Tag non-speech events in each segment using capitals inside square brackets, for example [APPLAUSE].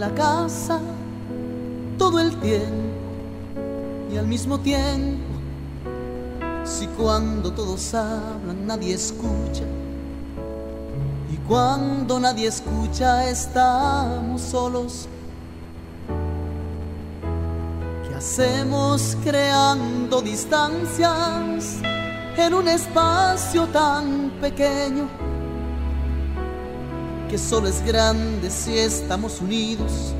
La casa todo el tiempo y al mismo tiempo si cuando todos hablan nadie escucha y cuando nadie escucha estamos solos. ¿Qué hacemos creando distancias en un espacio tan pequeño que solo es grande si estamos unidos.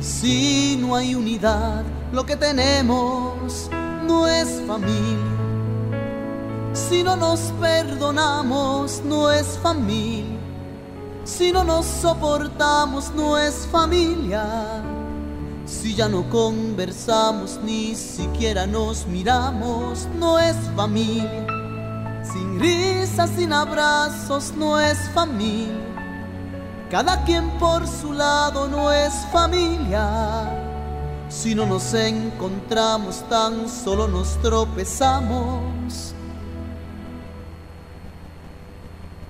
Y si no hay unidad, lo que tenemos no es familia. Si no nos perdonamos, no es familia. Si no nos soportamos, no es familia. Si ya no conversamos, ni siquiera nos miramos, no es familia. Sin risas, sin abrazos, no es familia. Cada quien por su lado no es familia. Si no nos encontramos, tan solo nos tropezamos.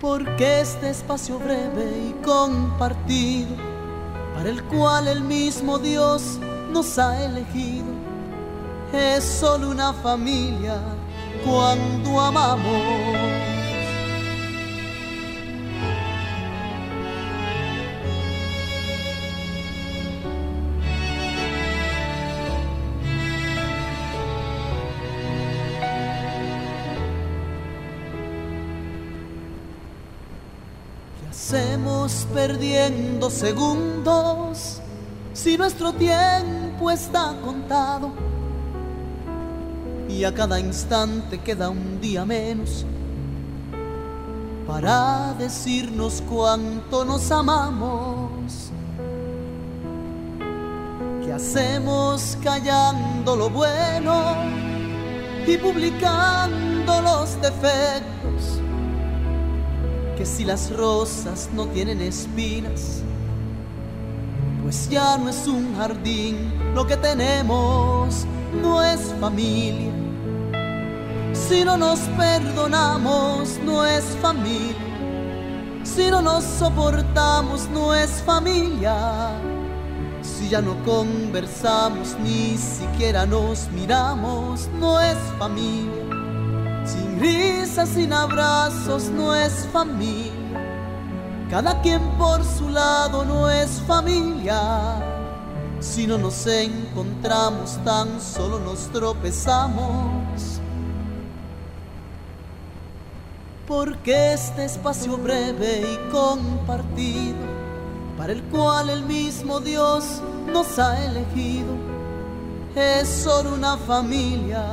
Porque este espacio breve y compartido, para el cual el mismo Dios nos ha elegido, es solo una familia cuando amamos. ¿Qué hacemos perdiendo segundos si nuestro tiempo está contado? Y a cada instante queda un día menos para decirnos cuánto nos amamos. ¿Qué hacemos callando lo bueno y publicando los defectos? Que si las rosas no tienen espinas, pues ya no es un jardín lo que tenemos, no es familia si no nos perdonamos, no es familia. Si no nos soportamos, no es familia. Si ya no conversamos, ni siquiera nos miramos, no es familia. Sin risas, sin abrazos, no es familia. Cada quien por su lado no es familia. Si no nos encontramos, tan solo nos tropezamos. porque este espacio breve y compartido, para el cual el mismo Dios nos ha elegido, es solo una familia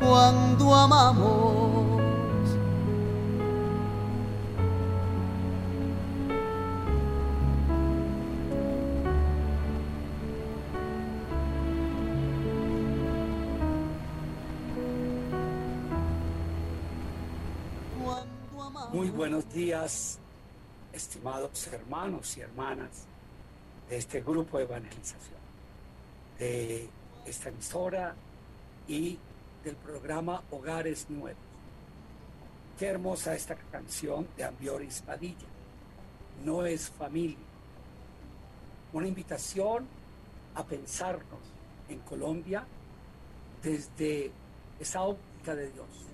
cuando amamos. Muy buenos días, estimados hermanos y hermanas de este grupo de evangelización, de esta emisora y del programa Hogares Nuevos. Qué hermosa esta canción de Ambioris Padilla. No es familia. Una invitación a pensarnos en Colombia desde esa óptica de Dios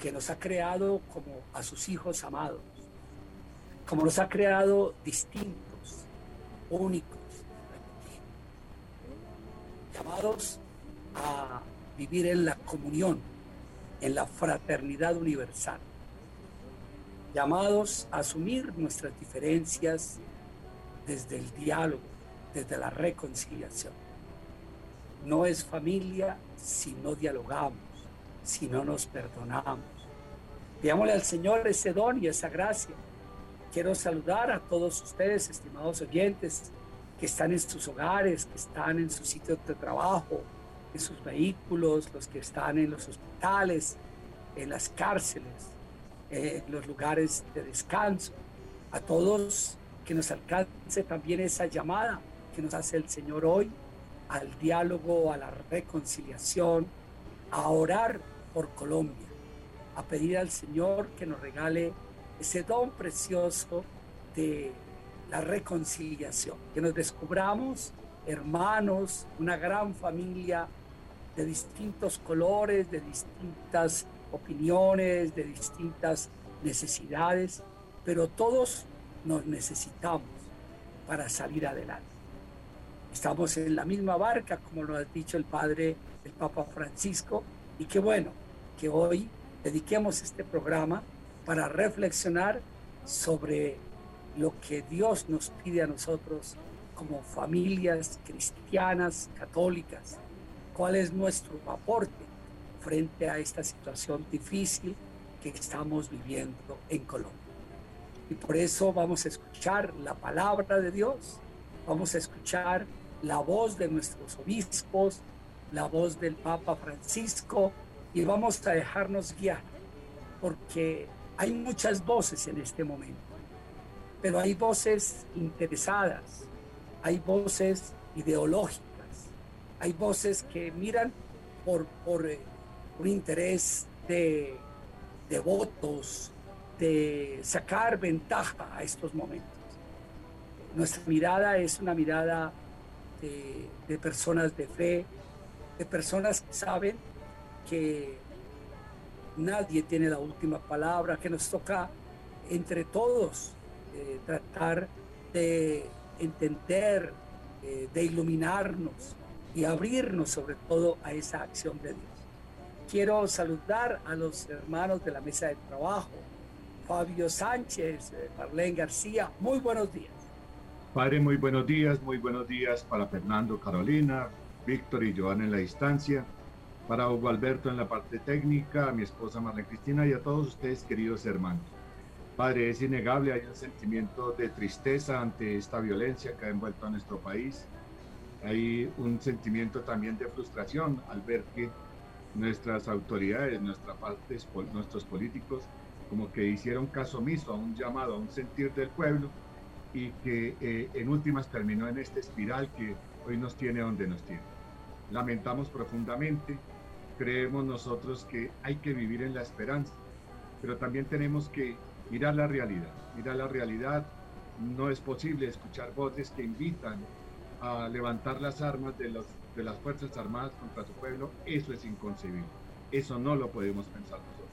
que nos ha creado como a sus hijos amados, como nos ha creado distintos, únicos, llamados a vivir en la comunión, en la fraternidad universal. llamados a asumir nuestras diferencias desde el diálogo, desde la reconciliación. No es familia si no dialogamos, si no nos perdonamos. Pidámosle al Señor ese don y esa gracia. Quiero saludar a todos ustedes, estimados oyentes, que están en sus hogares, que están en sus sitios de trabajo, en sus vehículos, los que están en los hospitales, en las cárceles, en los lugares de descanso. A todos que nos alcance también esa llamada que nos hace el Señor hoy al diálogo, a la reconciliación, a orar por Colombia, a pedir al Señor que nos regale ese don precioso de la reconciliación, que nos descubramos hermanos, una gran familia de distintos colores, de distintas opiniones, de distintas necesidades, pero todos nos necesitamos para salir adelante. Estamos en la misma barca, como lo ha dicho el Padre, el Papa Francisco, y qué bueno que hoy dediquemos este programa para reflexionar sobre lo que Dios nos pide a nosotros como familias cristianas, católicas, cuál es nuestro aporte frente a esta situación difícil que estamos viviendo en Colombia. Y por eso vamos a escuchar la palabra de Dios, vamos a escuchar la voz de nuestros obispos, la voz del Papa Francisco y vamos a dejarnos guiar, porque hay muchas voces en este momento, pero hay voces interesadas, hay voces ideológicas, hay voces que miran por, por eh, un interés de, de votos, de sacar ventaja a estos momentos. Nuestra mirada es una mirada de, de, personas de fe, de personas saben que nadie tiene la última palabra, que nos toca entre todos eh, tratar de entender, eh, de iluminarnos y abrirnos sobre todo a esa acción de Dios. Quiero saludar a los hermanos de la mesa de trabajo, Fabio Sánchez, eh, Marlene García, muy buenos días. Padre, muy buenos días, muy buenos días para Fernando, Carolina, Víctor y Joan en la distancia, para Hugo Alberto en la parte técnica, a mi esposa Marlene Cristina y a todos ustedes, queridos hermanos. Padre, es innegable, hay un sentimiento de tristeza ante esta violencia que ha envuelto a nuestro país. Hay un sentimiento también de frustración al ver que nuestras autoridades, nuestra parte, nuestros políticos, como que hicieron caso omiso a un llamado, a un sentir del pueblo y que eh, en últimas terminó en esta espiral que hoy nos tiene donde nos tiene. Lamentamos profundamente, creemos nosotros que hay que vivir en la esperanza, pero también tenemos que mirar la realidad, mirar la realidad. No es posible escuchar voces que invitan a levantar las armas de los de las Fuerzas Armadas contra su pueblo, eso es inconcebible. Eso no lo podemos pensar nosotros.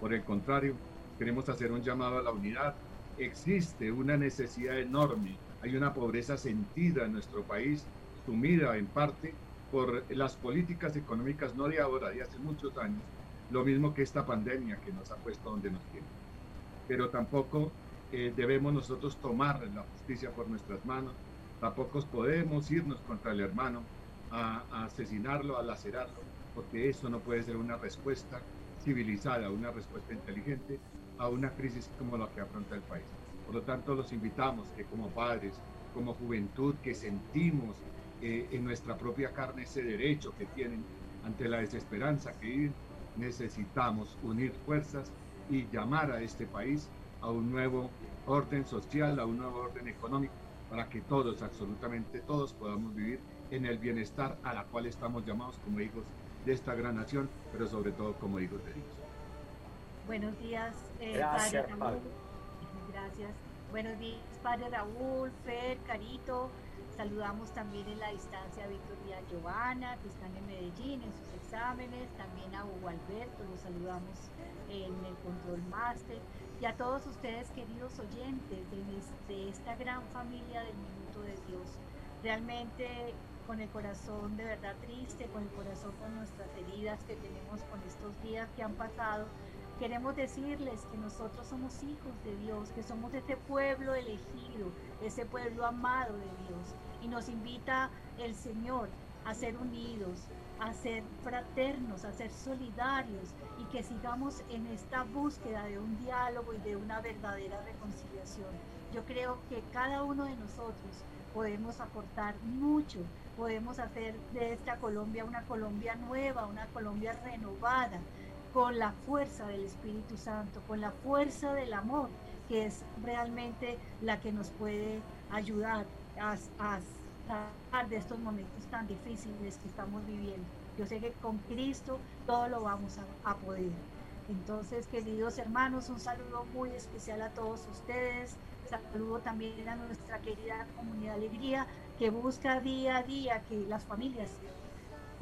Por el contrario, queremos hacer un llamado a la unidad. Existe una necesidad enorme, hay una pobreza sentida en nuestro país, sumida en parte por las políticas económicas no de ahora, de hace muchos años, lo mismo que esta pandemia que nos ha puesto donde nos tiene. Pero tampoco eh, debemos nosotros tomar la justicia por nuestras manos, tampoco podemos irnos contra el hermano, a, asesinarlo, a lacerarlo, porque eso no puede ser una respuesta civilizada, una respuesta inteligente a una crisis como la que afronta el país. Por lo tanto, los invitamos que como padres, como juventud, que sentimos eh, en nuestra propia carne ese derecho que tienen ante la desesperanza que viven, necesitamos unir fuerzas y llamar a este país a un nuevo orden social, a un nuevo orden económico, para que todos, absolutamente todos, podamos vivir en el bienestar a la cual estamos llamados como hijos de esta gran nación, pero sobre todo como hijos de Dios. Buenos días, eh, Gracias, Padre [LAUGHS] Gracias. Buenos días, Padre Raúl, Fer, Carito. Saludamos también en la distancia a Víctor y a Giovanna, que están en Medellín en sus exámenes, también a Hugo Alberto, los saludamos en el Control Master, y a todos ustedes, queridos oyentes de, de esta gran familia del Minuto de Dios. Realmente con el corazón de verdad triste, con el corazón con nuestras heridas que tenemos con estos días que han pasado, Queremos decirles que nosotros somos hijos de Dios, que somos este pueblo elegido, ese pueblo amado de Dios. Y nos invita el Señor a ser unidos, a ser fraternos, a ser solidarios y que sigamos en esta búsqueda de un diálogo y de una verdadera reconciliación. Yo creo que cada uno de nosotros podemos aportar mucho, podemos hacer de esta Colombia una Colombia nueva, una Colombia renovada, con la fuerza del Espíritu Santo, con la fuerza del amor, que es realmente la que nos puede ayudar a, salir de estos momentos tan difíciles que estamos viviendo. Yo sé que con Cristo todo lo vamos a, a poder. Entonces, queridos hermanos, un saludo muy especial a todos ustedes. Saludo también a nuestra querida comunidad Alegría que busca día a día que las familias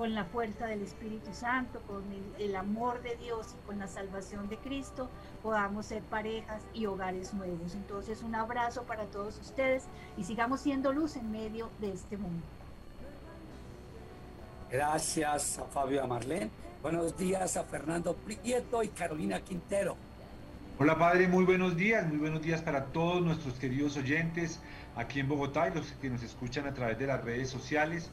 con la fuerza del Espíritu Santo, con el, amor de Dios y con la salvación de Cristo, podamos ser parejas y hogares nuevos. Entonces, un abrazo para todos ustedes y sigamos siendo luz en medio de este mundo. Gracias a Fabio Marlene. Buenos días a Fernando Prieto y Carolina Quintero. Hola Padre, muy buenos días, muy buenos días para todos nuestros queridos oyentes aquí en Bogotá y los que nos escuchan a través de las redes sociales.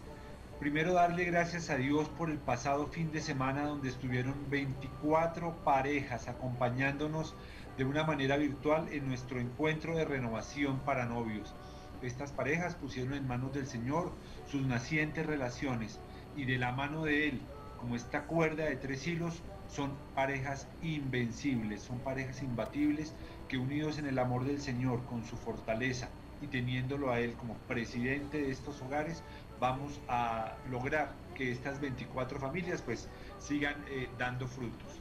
Primero darle gracias a Dios por el pasado fin de semana donde estuvieron 24 parejas acompañándonos de una manera virtual en nuestro encuentro de renovación para novios. Estas parejas pusieron en manos del Señor sus nacientes relaciones y de la mano de Él, como esta cuerda de tres hilos, son parejas invencibles, son parejas imbatibles que unidos en el amor del Señor, con su fortaleza y teniéndolo a Él como presidente de estos hogares, vamos a lograr que estas 24 familias pues sigan eh, dando frutos.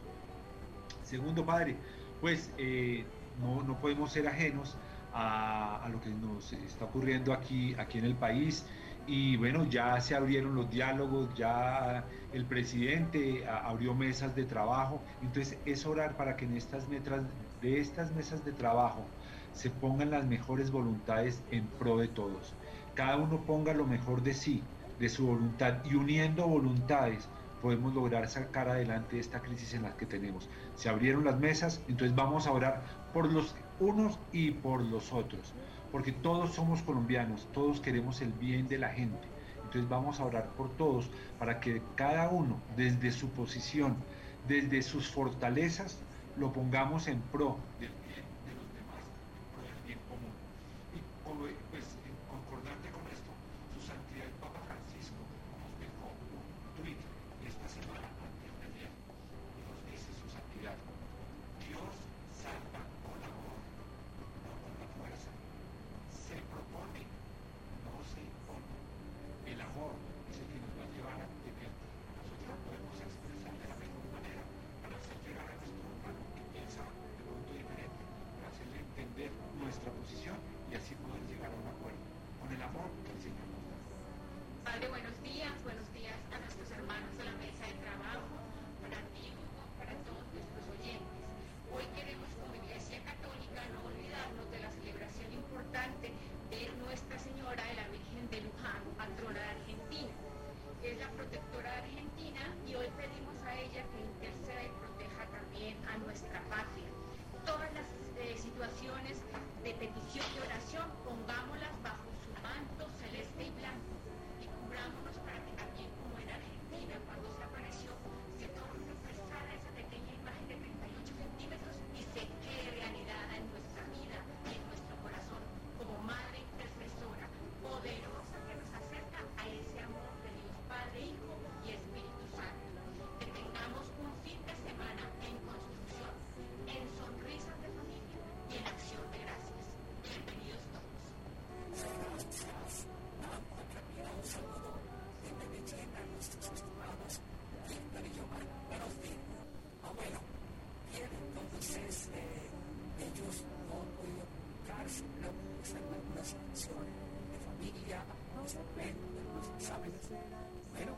Segundo, Padre, pues eh, no, no, podemos ser ajenos a, a, lo que nos está ocurriendo aquí, aquí en el país. Y bueno, ya se abrieron los diálogos, ya el presidente abrió mesas de trabajo. Entonces es orar para que en estas de estas mesas de trabajo se pongan las mejores voluntades en pro de todos cada uno ponga lo mejor de sí, de su voluntad y uniendo voluntades podemos lograr sacar adelante esta crisis en la que tenemos. Se abrieron las mesas, entonces vamos a orar por los unos y por los otros, porque todos somos colombianos, todos queremos el bien de la gente. Entonces vamos a orar por todos para que cada uno desde su posición, desde sus fortalezas, lo pongamos en pro Bueno,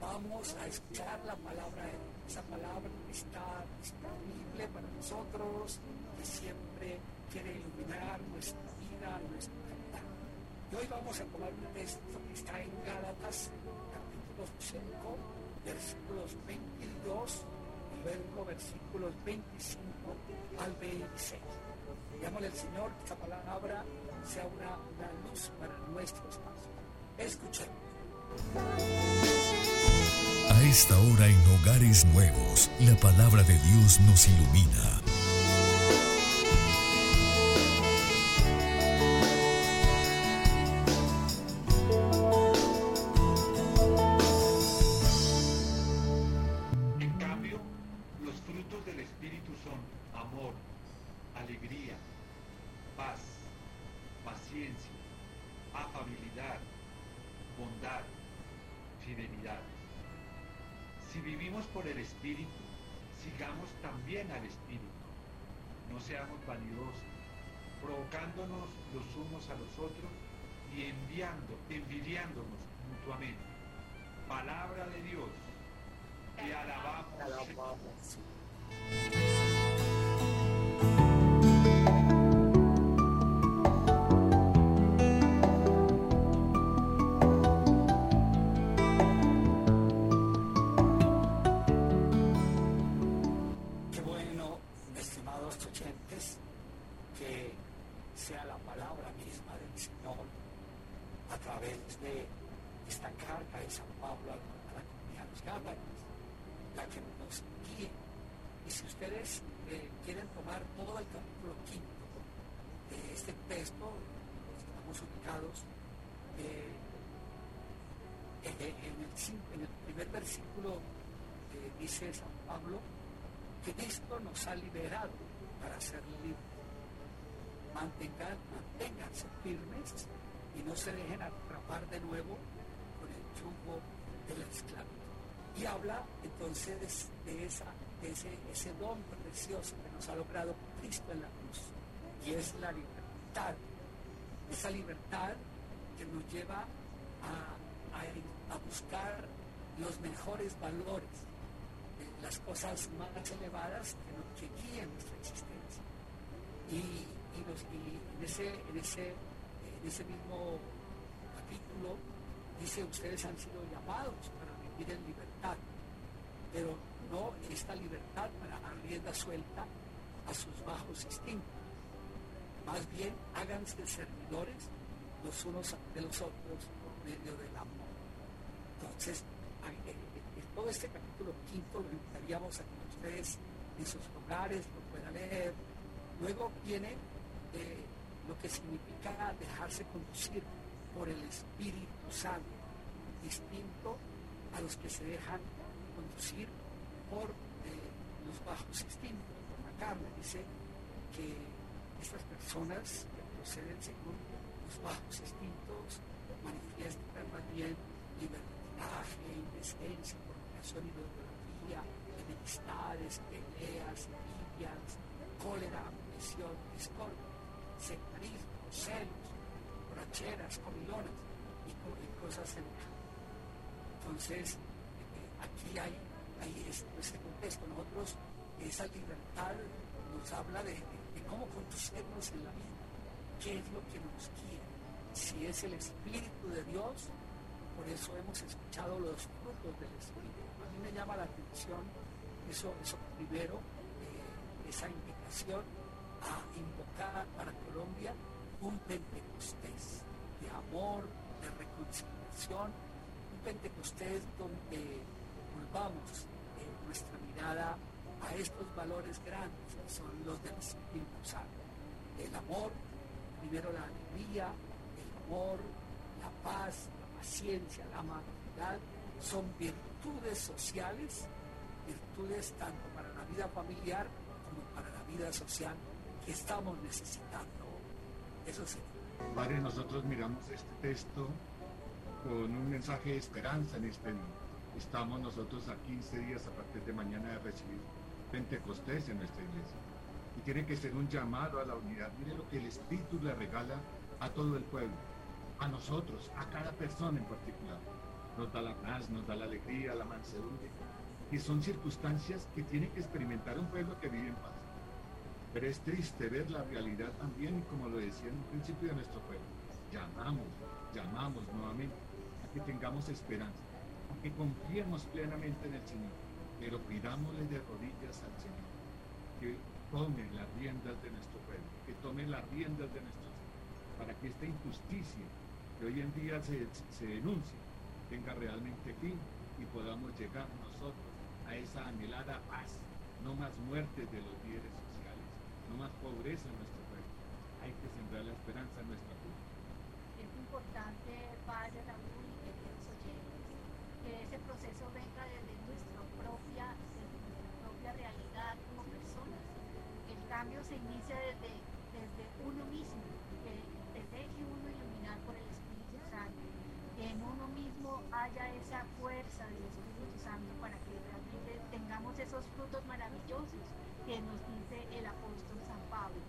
vamos a escuchar la palabra de Esa palabra está disponible para nosotros, que siempre quiere iluminar nuestra vida, nuestra vida. Y hoy vamos a tomar un texto que está en Gálatas, capítulo 5, versículos 22 y luego versículos 25 al 26. Digámosle al Señor que esta palabra sea una, una luz para nuestros pasos. Escuchemos. A esta hora en Hogares Nuevos, la palabra de Dios nos ilumina. Espíritu, sigamos también al Espíritu. No seamos vanidosos, provocándonos los unos a los otros y enviando, envidiándonos mutuamente. Palabra de Dios. Te alabamos. Alabamos. Ha liberado para ser libres. Mantengan, manténganse firmes y no se dejen atrapar de nuevo con el yugo de la esclavitud. Y habla entonces de, esa, de ese, ese don precioso que nos ha logrado Cristo en la cruz, y es la libertad. Esa libertad que nos lleva a, a- buscar los mejores valores, las cosas más elevadas que, nos, que guíen nuestra existencia. Y, en, ese, mismo capítulo dice, ustedes han sido llamados para vivir en libertad, pero no esta libertad para dar rienda suelta a sus bajos instintos. Más bien, háganse servidores los unos de los otros por medio del amor. Entonces, a- eh, eh, todo este capítulo quinto lo invitaríamos a que ustedes en sus hogares lo puedan leer. Luego viene eh, lo que significa dejarse conducir por el Espíritu Santo, distinto a los que se dejan conducir por eh, los bajos instintos, por la carne. Dice que estas personas que proceden según los bajos instintos manifiestan más bien libertinaje, indecencia, fornicación, idolatría, enemistades, peleas, envidias, cólera, ambición, discordia, sectarismo, celos, borracheras, comilonas y, co- y cosas semejantes. Entonces, eh, aquí hay, hay este, este contexto. Nosotros, esa libertad nos habla de, de- de cómo conducirnos en la vida, qué es lo que nos guía, si es el Espíritu de Dios, por eso hemos escuchado los frutos del Espíritu. Mí me llama la atención eso, eso primero, eh, esa invitación a invocar para Colombia un Pentecostés de amor, de reconciliación, un Pentecostés donde volvamos eh, nuestra mirada a estos valores grandes que son los del Espíritu Santo. El amor, primero la alegría, el amor, la paz, la paciencia, la amabilidad, son virtudes sociales, virtudes tanto para la vida familiar como para la vida social que estamos necesitando. Eso sí. Padre, nosotros miramos este texto con un mensaje de esperanza en este día. Estamos nosotros a 15 días a partir de mañana de recibir Pentecostés en nuestra iglesia. Y tiene que ser un llamado a la unidad. Mire lo que el Espíritu le regala a todo el pueblo, a nosotros, a cada persona en particular. Nos da la paz, nos da la alegría, la mansedumbre. Y son circunstancias que tiene que experimentar un pueblo que vive en paz. Pero es triste ver la realidad también, como lo decía en un principio de nuestro pueblo. Llamamos, llamamos nuevamente a que tengamos esperanza, a que confiemos plenamente en el Señor, pero pidámosle de rodillas al Señor que tome las riendas de nuestro pueblo, que tome las riendas de nuestro para que esta injusticia que hoy en día se, se denuncia tenga realmente fin y podamos llegar nosotros a esa anhelada paz, no más muertes de los líderes sociales, no más pobreza en nuestro pueblo. Hay que sembrar la esperanza en nuestra vida. Es importante, Padre Raúl y que ese proceso venga desde nuestra propia, desde nuestra propia realidad como personas. El cambio se inicia desde, desde uno mismo, que te deje uno iluminar por el Espíritu Santo, que en uno mismo haya esa fuerza del Espíritu Santo para que realmente tengamos esos frutos maravillosos que nos dice el apóstol San Pablo.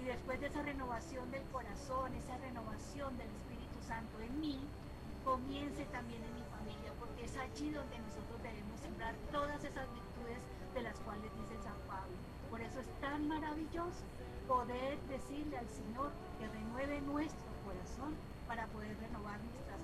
Y después de esa renovación del corazón, esa renovación del Espíritu Santo en mí, comience también en mi familia, porque es allí donde nosotros debemos sembrar todas esas virtudes de las cuales dice San Pablo. Por eso es tan maravilloso poder decirle al Señor que renueve nuestro corazón para poder renovar nuestras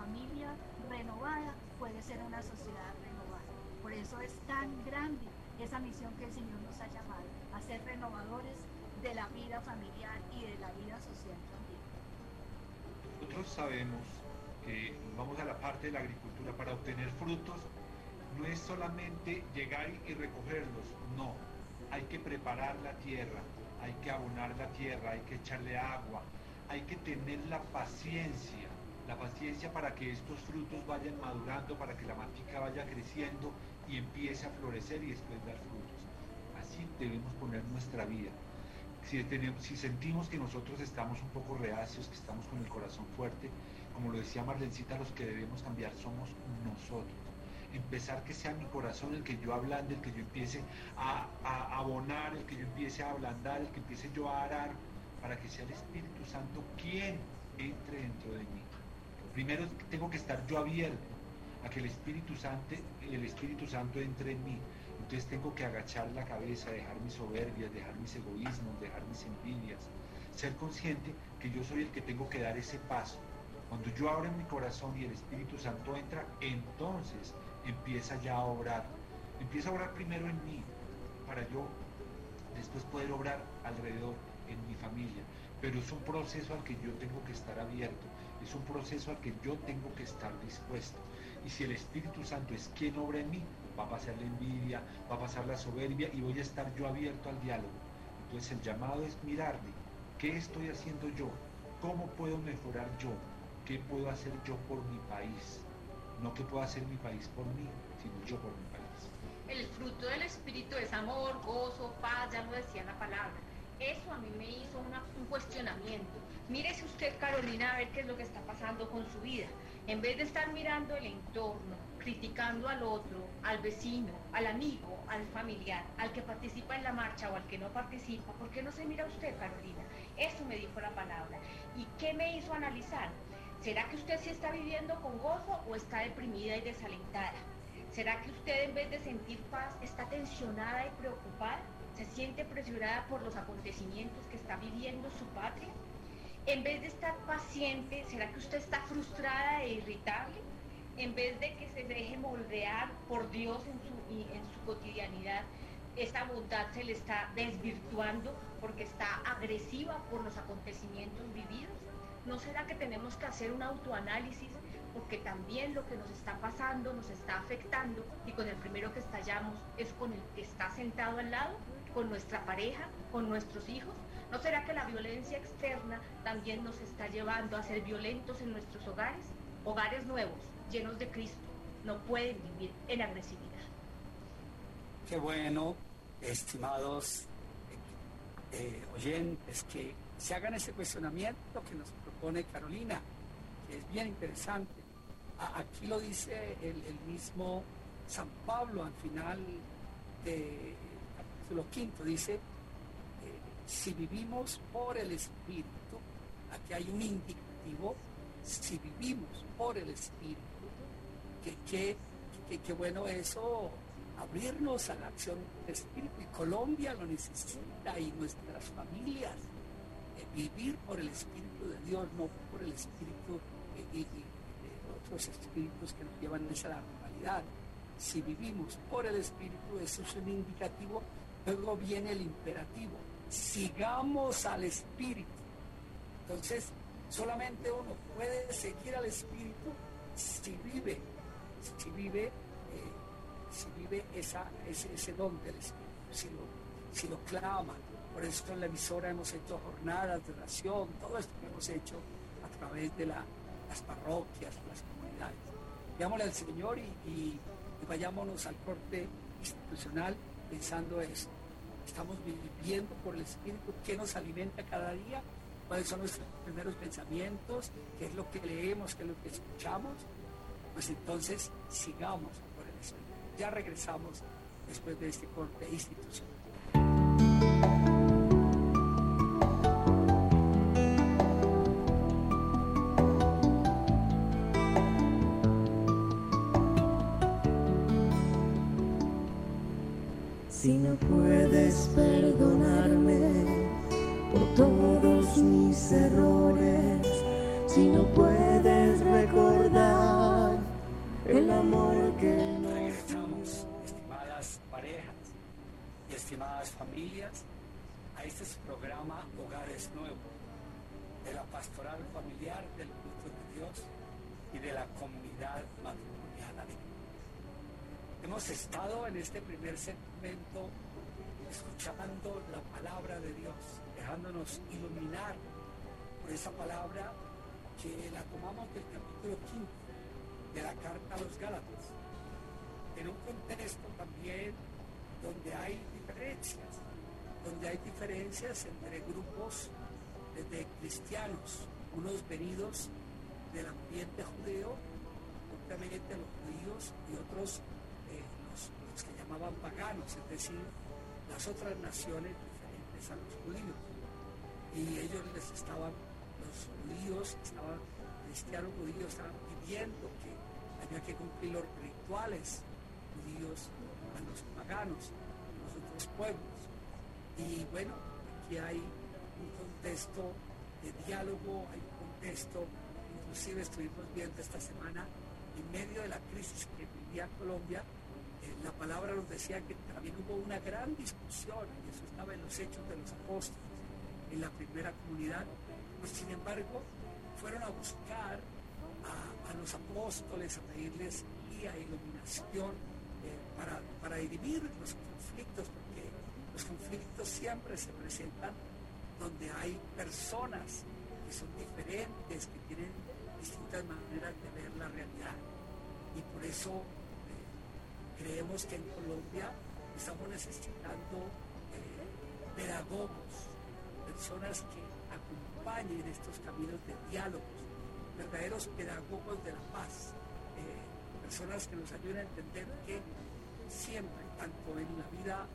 familia renovada puede ser una sociedad renovada. Por eso es tan grande esa misión que el Señor nos ha llamado, a ser renovadores de la vida familiar y de la vida social también. Nosotros sabemos que vamos a la parte de la agricultura para obtener frutos, no es solamente llegar y recogerlos, no, hay que preparar la tierra, hay que abonar la tierra, hay que echarle agua, hay que tener la paciencia, la paciencia para que estos frutos vayan madurando, para que la matica vaya creciendo y empiece a florecer y después dar frutos. Así debemos poner nuestra vida. Si sentimos que nosotros estamos un poco reacios, que estamos con el corazón fuerte, como lo decía Marlencita, los que debemos cambiar somos nosotros empezar que sea mi corazón el que yo ablande, el que yo empiece a, a, abonar, el que yo empiece a ablandar, el que empiece yo a arar, para que sea el Espíritu Santo quien entre dentro de mí. Primero tengo que estar yo abierto a que el Espíritu Santo, el Espíritu Santo entre en mí. Entonces tengo que agachar la cabeza, dejar mis soberbias, dejar mis egoísmos, dejar mis envidias, ser consciente que yo soy el que tengo que dar ese paso. Cuando yo abro mi corazón y el Espíritu Santo entra, entonces empieza ya a obrar. Empieza a obrar primero en mí, para yo después poder obrar alrededor, en mi familia. Pero es un proceso al que yo tengo que estar abierto, es un proceso al que yo tengo que estar dispuesto. Y si el Espíritu Santo es quien obra en mí, va a pasar la envidia, va a pasar la soberbia y voy a estar yo abierto al diálogo. Entonces el llamado es mirarme, ¿qué estoy haciendo yo? ¿Cómo puedo mejorar yo? ¿Qué puedo hacer yo por mi país? No que pueda hacer mi país por mí, sino yo por mi país. El fruto del Espíritu es amor, gozo, paz, ya lo decía la palabra. Eso a mí me hizo un cuestionamiento. Mírese usted, Carolina, a ver qué es lo que está pasando con su vida. En vez de estar mirando el entorno, criticando al otro, al vecino, al amigo, al familiar, al que participa en la marcha o al que no participa, ¿por qué no se mira usted, Carolina? Eso me dijo la palabra. ¿Y qué me hizo analizar? ¿Será que usted sí está viviendo con gozo o está deprimida y desalentada? ¿Será que usted en vez de sentir paz está tensionada y preocupada? ¿Se siente presionada por los acontecimientos que está viviendo su patria? En vez de estar paciente, ¿será que usted está frustrada e irritable? En vez de que se deje moldear por Dios en su, en su cotidianidad, esta bondad se le está desvirtuando porque está agresiva por los acontecimientos vividos. ¿No será que tenemos que hacer un autoanálisis? Porque también lo que nos está pasando nos está afectando y con el primero que estallamos es con el que está sentado al lado, con nuestra pareja, con nuestros hijos. ¿No será que la violencia externa también nos está llevando a ser violentos en nuestros hogares? Hogares nuevos, llenos de Cristo, no pueden vivir en agresividad. Qué bueno, estimados eh, oyentes, que se hagan ese cuestionamiento que nos propone Carolina, que es bien interesante. Aquí lo dice el, el mismo San Pablo al final del capítulo quinto, dice, eh, si vivimos por el Espíritu, aquí hay un indicativo, si vivimos por el Espíritu, que, que, que, bueno eso, abrirnos a la acción del Espíritu, y Colombia lo necesita, y nuestras familias, vivir por el Espíritu de Dios, no por el Espíritu y, y, y otros espíritus que nos llevan a esa normalidad, si vivimos por el Espíritu, eso es un indicativo. Luego viene el imperativo. Sigamos al Espíritu. Entonces, solamente uno puede seguir al Espíritu si vive, si vive, eh, si vive esa, ese, don del Espíritu, si lo, si lo clama. Por eso en la emisora hemos hecho jornadas de oración, todo esto que hemos hecho a través de la, las parroquias, las comunidades. Veámosle al Señor y, vayámonos al corte institucional pensando eso. Estamos viviendo por el Espíritu que nos alimenta cada día, cuáles son nuestros primeros pensamientos, qué es lo que leemos, qué es lo que escuchamos. Pues entonces sigamos por el Espíritu. Ya regresamos después de este corte institucional. No puedes perdonarme por todos mis errores, si no puedes recordar el amor que Regresamos, estimadas parejas y estimadas familias, a este programa Hogares Nuevos, de la pastoral familiar del culto de Dios y de la comunidad matrimonial Hemos estado en este primer segmento escuchando la palabra de Dios, dejándonos iluminar por esa palabra que la tomamos del capítulo 15 de la carta a los Gálatas, en un contexto también donde hay diferencias, donde hay diferencias entre grupos de cristianos, unos venidos del ambiente judeo, obviamente los judíos y otros llamaban paganos, es decir, las otras naciones diferentes a los judíos. Y ellos les estaban, los judíos, estaban, cristianos judíos, estaban pidiendo que había que cumplir los rituales judíos a los paganos, a los otros pueblos. Y bueno, aquí hay un contexto de diálogo, hay un contexto, inclusive estuvimos viendo esta semana, en medio de la crisis que vivía Colombia, la palabra nos decía que también hubo una gran discusión, y eso estaba en los hechos de los apóstoles, en la primera comunidad, pues sin embargo fueron a buscar a, los apóstoles, a pedirles guía, iluminación, eh, para, para dirimir los conflictos, porque los conflictos siempre se presentan donde hay personas que son diferentes, que tienen distintas maneras de ver la realidad. Y por eso creemos que en Colombia estamos necesitando eh, pedagogos, personas que acompañen estos caminos de diálogos, verdaderos pedagogos de la paz, eh, personas que nos ayuden a entender que siempre, tanto en la vida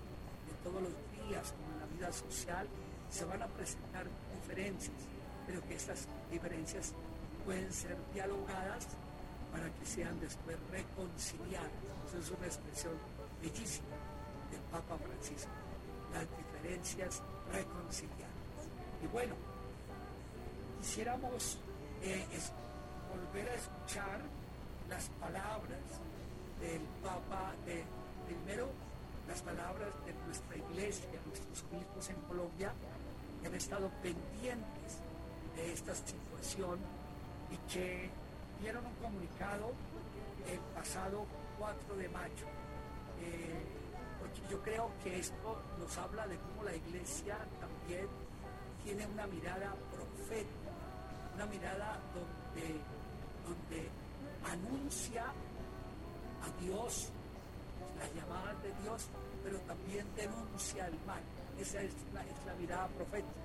de todos los días como en la vida social, se van a presentar diferencias, pero que estas diferencias pueden ser dialogadas para que sean después reconciliadas es una expresión bellísima del Papa Francisco, las diferencias reconciliadas. Y bueno, quisiéramos eh, volver a escuchar las palabras del Papa, de, primero las palabras de nuestra iglesia, nuestros obispos en Colombia, que han estado pendientes de esta situación y que dieron un comunicado el pasado 4 de mayo, eh, porque yo creo que esto nos habla de cómo la iglesia también tiene una mirada profética, una mirada donde, donde anuncia a Dios, las llamadas de Dios, pero también denuncia el mal. Esa es la, es la mirada profética,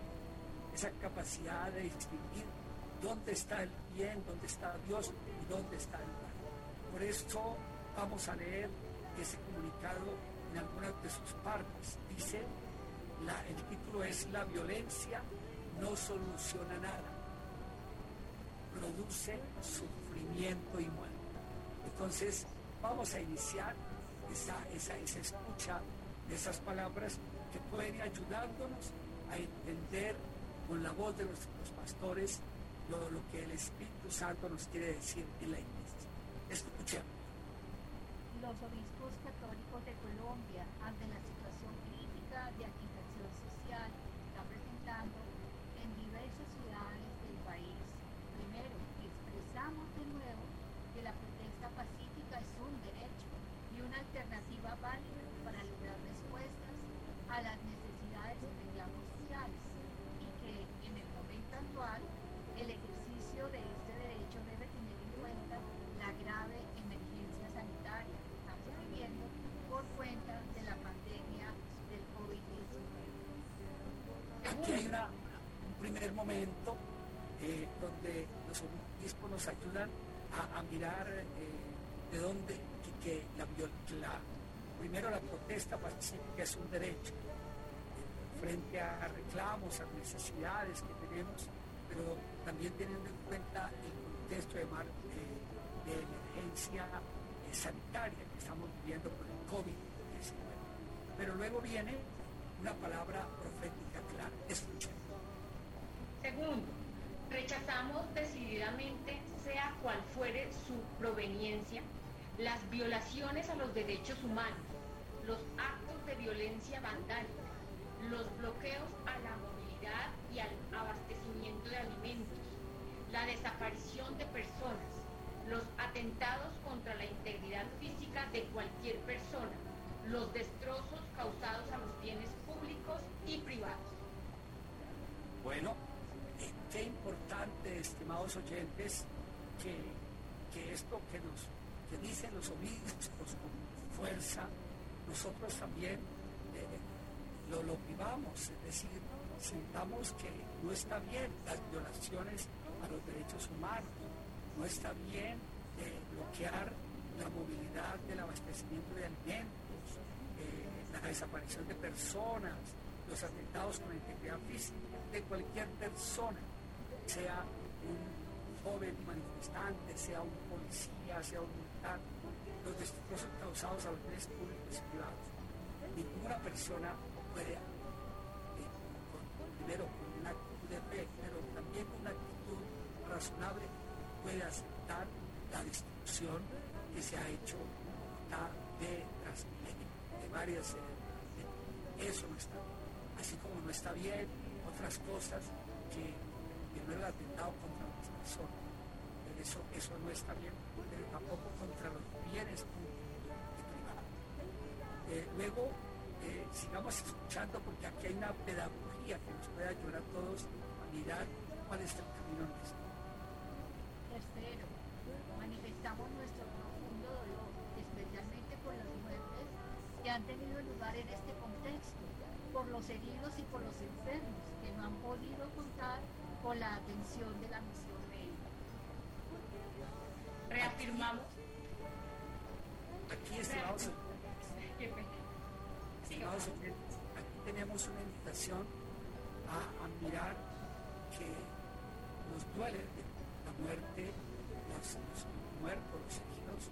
esa capacidad de distinguir dónde está el bien, dónde está Dios y dónde está el mal. Por eso Vamos a leer ese comunicado en algunas de sus partes. Dice, el título es La violencia no soluciona nada, produce sufrimiento y muerte. Entonces, vamos a iniciar esa, esa, esa escucha de esas palabras que pueden ir ayudándonos a entender con la voz de los, pastores lo, lo, que el Espíritu Santo nos quiere decir en la iglesia. Escuchemos. Lo los obispos católicos de Colombia, ante la situación crítica de agitación social que está presentando en diversas ciudades del país, primero, expresamos de nuevo que la protesta pacífica es un derecho y una alternativa válida para lograr respuestas a las necesidades y reclamos sociales y que en el momento actual el ejercicio de este derecho debe tener en cuenta la grave emergencia sanitaria que estamos viviendo por cuenta de la pandemia del COVID-19. Aquí hay una- un primer momento eh, donde los obispos nos ayudan a, a mirar eh, de dónde que, que la, viol- la- primero la protesta pacífica es un derecho eh, frente a a necesidades que tenemos, pero también teniendo en cuenta el contexto de emergencia eh, sanitaria que estamos viviendo por el COVID-19. Pero luego viene una palabra profética clara, escuchen. Segundo, rechazamos decididamente, sea cual fuere su proveniencia, las violaciones a los derechos humanos, los actos de violencia vandálica, los bloqueos a la y al abastecimiento de alimentos, la desaparición de personas, los atentados contra la integridad física de cualquier persona, los destrozos causados a los bienes públicos y privados. Bueno, eh, qué importante, estimados oyentes, que, que esto que nos que dicen los obispos con fuerza, nosotros también eh, lo, lo vivamos, es decir, sintamos que no está bien las violaciones a los derechos humanos, no está bien eh, bloquear la movilidad del abastecimiento de alimentos, eh, la desaparición de personas, los atentados con la integridad física de cualquier persona, sea un joven manifestante, sea un policía, sea un militar, los destrozos causados a los bienes públicos y privados. Ninguna persona puede, primero con una actitud de fe, pero también con una actitud razonable, puede aceptar la destrucción que se ha hecho de varias... eh, eso no está. Así como no está bien otras cosas que, no el atentado contra las personas. Eso, eso no está bien, tampoco contra los bienes públicos y privados. Eh, luego, eh, sigamos escuchando porque aquí hay una pedagogía que nos puede ayudar a todos a mirar cuál es el camino nuestro. Tercero, manifestamos nuestro profundo dolor, especialmente por las muertes que han tenido lugar en este contexto, por los heridos y por los enfermos que no han podido contar con la atención de la misión médica. Reafirmamos. Aquí, estimados, Qué pena. Siga. estimados aquí tenemos una invitación mirar que nos duele la muerte, los, los muertos, los heridos,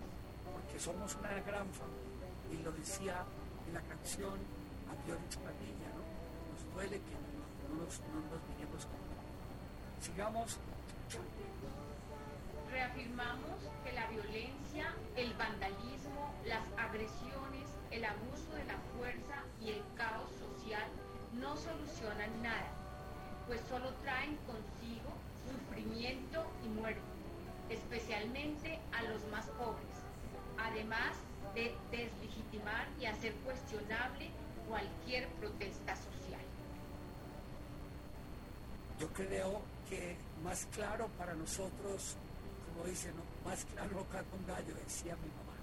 porque somos una gran familia. Y lo decía en la canción a Dionis Padilla, ¿no? Nos duele que no nos, no nos miremos con Sigamos Reafirmamos que la violencia, el vandalismo, las agresiones, el abuso de la fuerza y el caos social no solucionan nada, pues solo traen consigo sufrimiento y muerte, especialmente a los más pobres, además de deslegitimar y hacer cuestionable cualquier protesta social. Yo creo que más claro para nosotros, como dicen, ¿no? más claro que un gallo, decía mi mamá.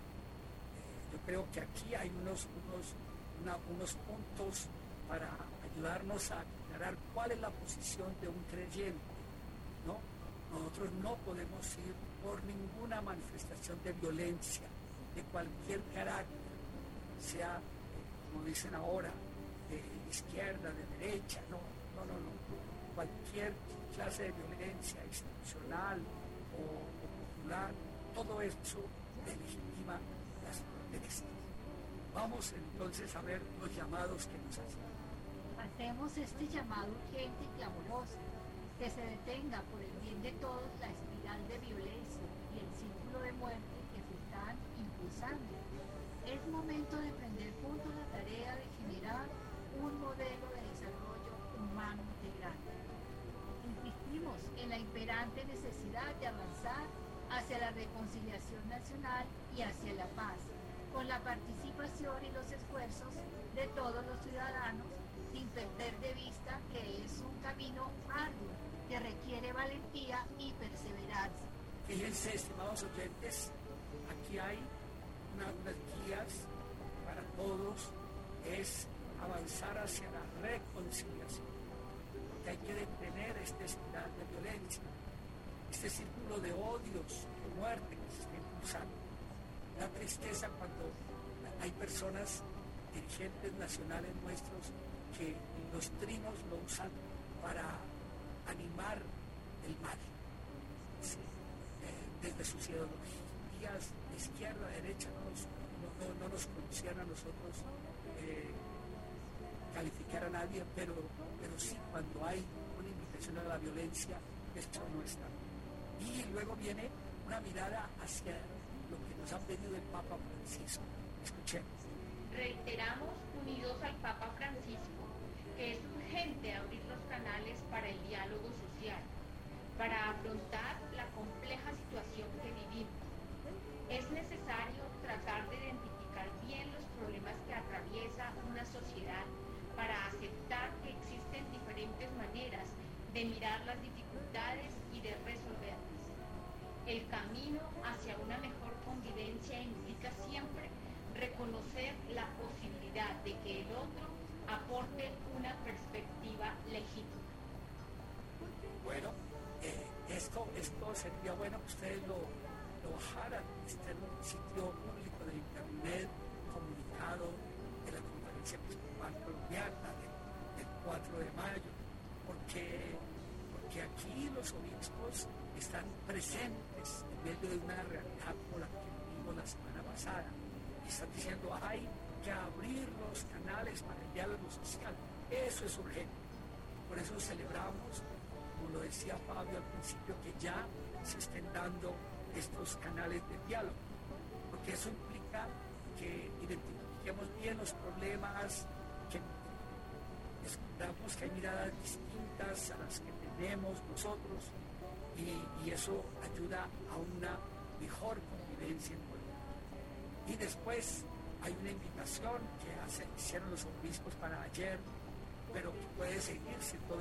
Eh, yo creo que aquí hay unos, unos, unos puntos para ayudarnos a cuál es la posición de un creyente. ¿no? Nosotros no podemos ir por ninguna manifestación de violencia, de cualquier carácter, sea, eh, como dicen ahora, de izquierda, de derecha, no, no, no, no. Cualquier clase de violencia institucional o, o popular, todo eso delegitima las protestas. Vamos entonces a ver los llamados que nos hacen. Hacemos este llamado urgente y clamoroso, que se detenga por el bien de todos la espiral de violencia y el círculo de muerte que se están impulsando, es momento de prender juntos la tarea de generar un modelo de desarrollo humano integral. Insistimos en la imperante necesidad de avanzar hacia la reconciliación nacional y hacia la paz, con la participación y los esfuerzos de todos los ciudadanos, sin perder de vista que es un camino arduo que requiere valentía y perseverancia. Fíjense, estimados oyentes, aquí hay unas guías para todos, es avanzar hacia la reconciliación, porque hay que detener esta espiral de violencia, este círculo de odios, de muerte que se está impulsando. La tristeza cuando hay personas, dirigentes nacionales nuestros, que los trinos lo usan para animar el mal. Eh, desde sus ideologías de izquierda, derecha, no nos, no, nos conocían a nosotros eh, calificar a nadie, pero, pero sí cuando hay una invitación a la violencia, esto no está. Y luego viene una mirada hacia lo que nos ha pedido el Papa Francisco. Escuchemos. Reiteramos, unidos al Papa Francisco, que es urgente abrir los canales para el diálogo social, para afrontar la compleja situación que vivimos. Es necesario tratar de identificar bien los problemas que atraviesa una sociedad para aceptar que existen diferentes maneras de mirar las dificultades y de resolverlas. El camino hacia una mejor convivencia implica siempre reconocer la posibilidad de que el otro aporte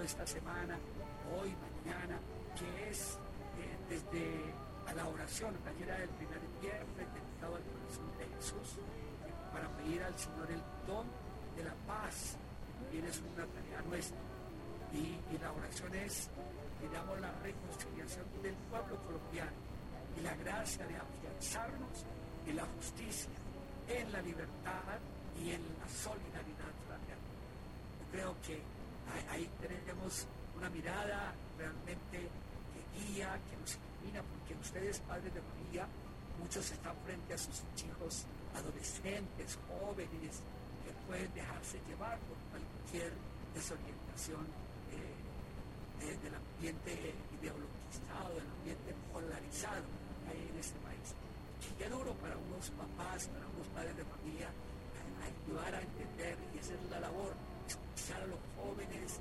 esta semana, hoy, mañana, que es eh, desde a la oración, ayer era el primer viernes dedicado al corazón de Jesús, para pedir al Señor el don de la paz, también es una tarea nuestra. Y, y la oración es, digamos, la reconciliación del pueblo colombiano y la gracia de afianzarnos en la justicia, en la libertad y en la solidaridad creo que ahí tenemos una mirada realmente que guía, que nos ilumina, porque ustedes, padres de familia, muchos están frente a sus hijos adolescentes, jóvenes, que pueden dejarse llevar por cualquier desorientación eh, del ambiente ideologizado, del ambiente polarizado en este país. Qué duro para unos papás, para unos padres de familia, ayudar a entender y hacer la labor, a los jóvenes,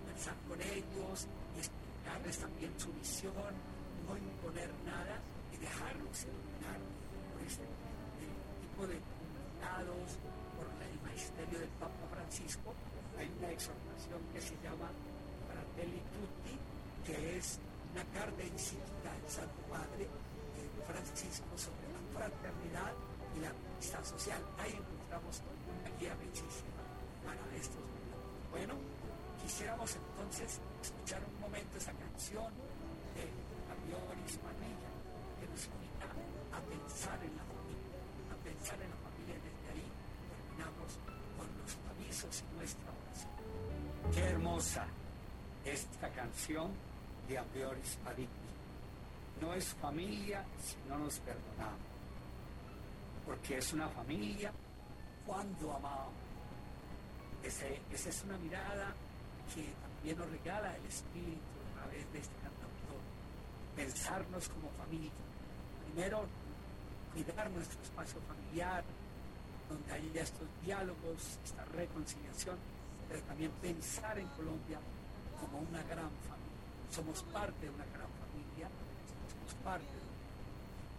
conversar con ellos y explicarles también su visión, no imponer nada y dejarlos iluminar por este tipo de comunicados, por el magisterio del Papa Francisco. Hay una exhortación que se llama Fratelli Tutti, que es una carta encíclica del Santo Padre Francisco sobre la fraternidad y la amistad social. Ahí encontramos una guía bellísima para estos momentos. Bueno, quisiéramos entonces escuchar un momento esa canción de Avioris Manilla que nos invita a pensar en la familia, a pensar en la familia desde ahí terminamos con los avisos y nuestra oración. Qué hermosa esta canción de Avioris Manilla no es familia si no nos perdonamos. Porque es una familia cuando amamos. Esa es una mirada que también nos regala el Espíritu a través de este cantautor. Pensarnos como familia. Primero, cuidar nuestro espacio familiar, donde haya estos diálogos, esta reconciliación, pero también pensar en Colombia como una gran familia. Somos parte de una gran familia, somos parte de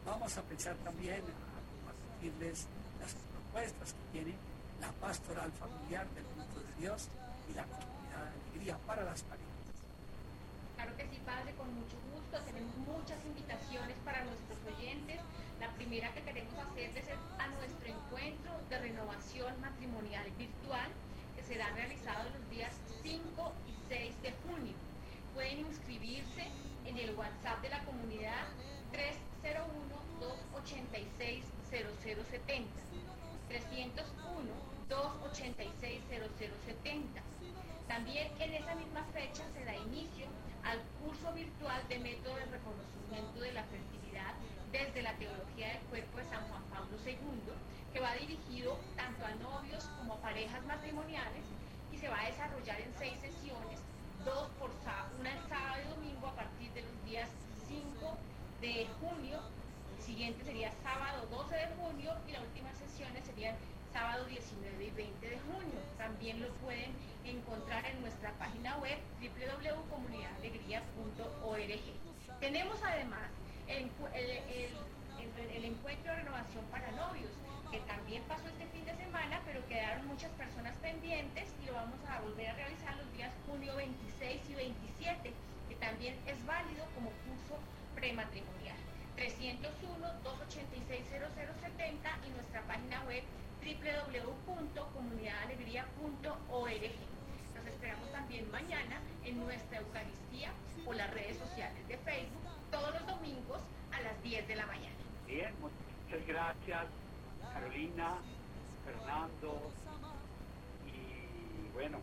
Vamos a pensar también, a compartirles las propuestas que tiene la pastoral familiar del Dios y la comunidad de alegría para las parejas. Claro que sí, Padre, con mucho gusto. Tenemos muchas invitaciones para nuestros oyentes. La primera que queremos hacerles es a nuestro encuentro de renovación matrimonial virtual que será realizado los días 5 y 6 de junio. Pueden inscribirse en el WhatsApp de la comunidad 301-286-0070. 301-286-0070. También en esa misma fecha se da inicio al curso virtual de método de reconocimiento de la fertilidad desde la teología del cuerpo de San Juan Pablo II, que va dirigido tanto a novios como a parejas matrimoniales y se va a desarrollar en seis sesiones, dos por una el sábado y domingo a partir de los días 5 de junio, el siguiente sería sábado 12 de junio y las últimas sesiones serían sábado 19 y 20 de junio. También lo pueden encontrar en nuestra página web www.comunidadalegría.org. Tenemos además el, encuentro de renovación para novios, que también pasó este fin de semana, pero quedaron muchas personas pendientes y lo vamos a volver a realizar los días junio 26 y 27, que también es válido como curso prematrimonial. 301-286-0070 y nuestra página web www.comunidadalegría.org. Esperamos también mañana en nuestra Eucaristía o las redes sociales de Facebook todos los domingos a las 10 de la mañana. Bien, muchas gracias Carolina, Fernando y bueno,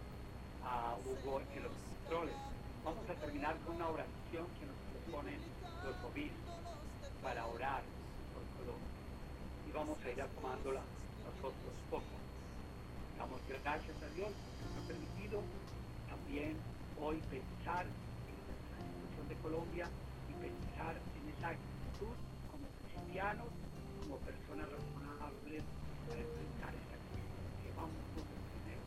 a Hugo en los controles. Vamos a terminar con una oración que nos proponen los obispos para orar por Colombia. Y vamos a ir tomándola nosotros poco. Damos gracias a Dios que nos ha permitido también hoy pensar en la situación de Colombia y pensar en esa actitud como cristianos, como personas razonables para enfrentar esta crisis. Que vamos a tener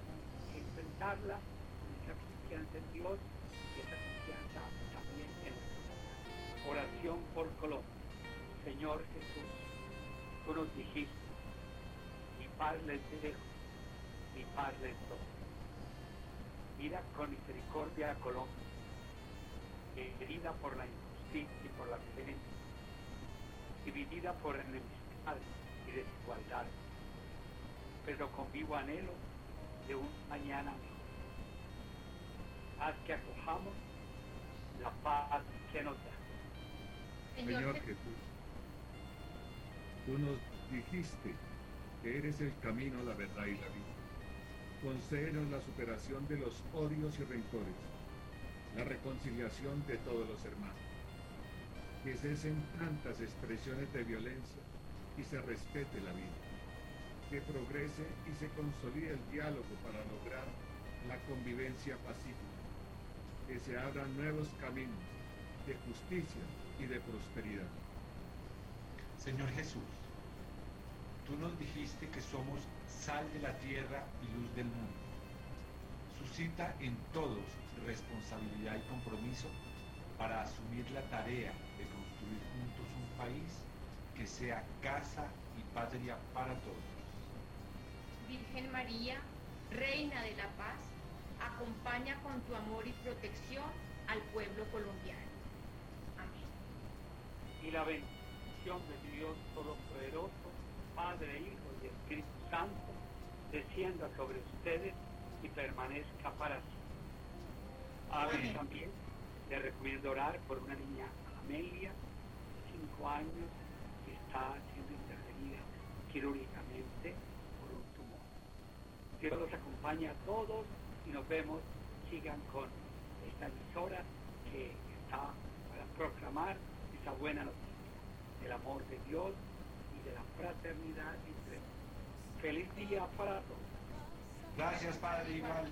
que enfrentarla con esa confianza en Dios y esa confianza también en nosotros. Oración por Colombia. Señor Jesús, tú nos dijiste, mi paz les dejo, mi paz les doy. Mira con misericordia a Colombia, herida por la injusticia y por la violencia, dividida por enemistad y desigualdad, pero con vivo anhelo de un mañana mejor. Haz que acojamos la paz que nos da. Señor Jesús, tú nos dijiste que eres el camino, la verdad y la vida. Concédenos la superación de los odios y rencores, la reconciliación de todos los hermanos. Que cesen tantas expresiones de violencia y se respete la vida. Que progrese y se consolide el diálogo para lograr la convivencia pacífica. Que se abran nuevos caminos de justicia y de prosperidad. Señor Jesús, tú nos dijiste que somos sal de la tierra y luz del mundo. Suscita en todos responsabilidad y compromiso para asumir la tarea de construir juntos un país que sea casa y patria para todos. Virgen María, Reina de la Paz, acompaña con tu amor y protección al pueblo colombiano. Amén. Y la bendición de Dios Todopoderoso, Padre, Hijo y Espíritu Santo, descienda sobre ustedes y permanezca para siempre. Amén. También le recomiendo orar por una niña Amelia, de 5 años, que está siendo intervenida quirúrgicamente por un tumor. Dios los acompaña a todos y nos vemos. Sigan con esta emisora que está para proclamar esa buena noticia del amor de Dios y de la fraternidad Feliz día para todos. Gracias, Padre, igual.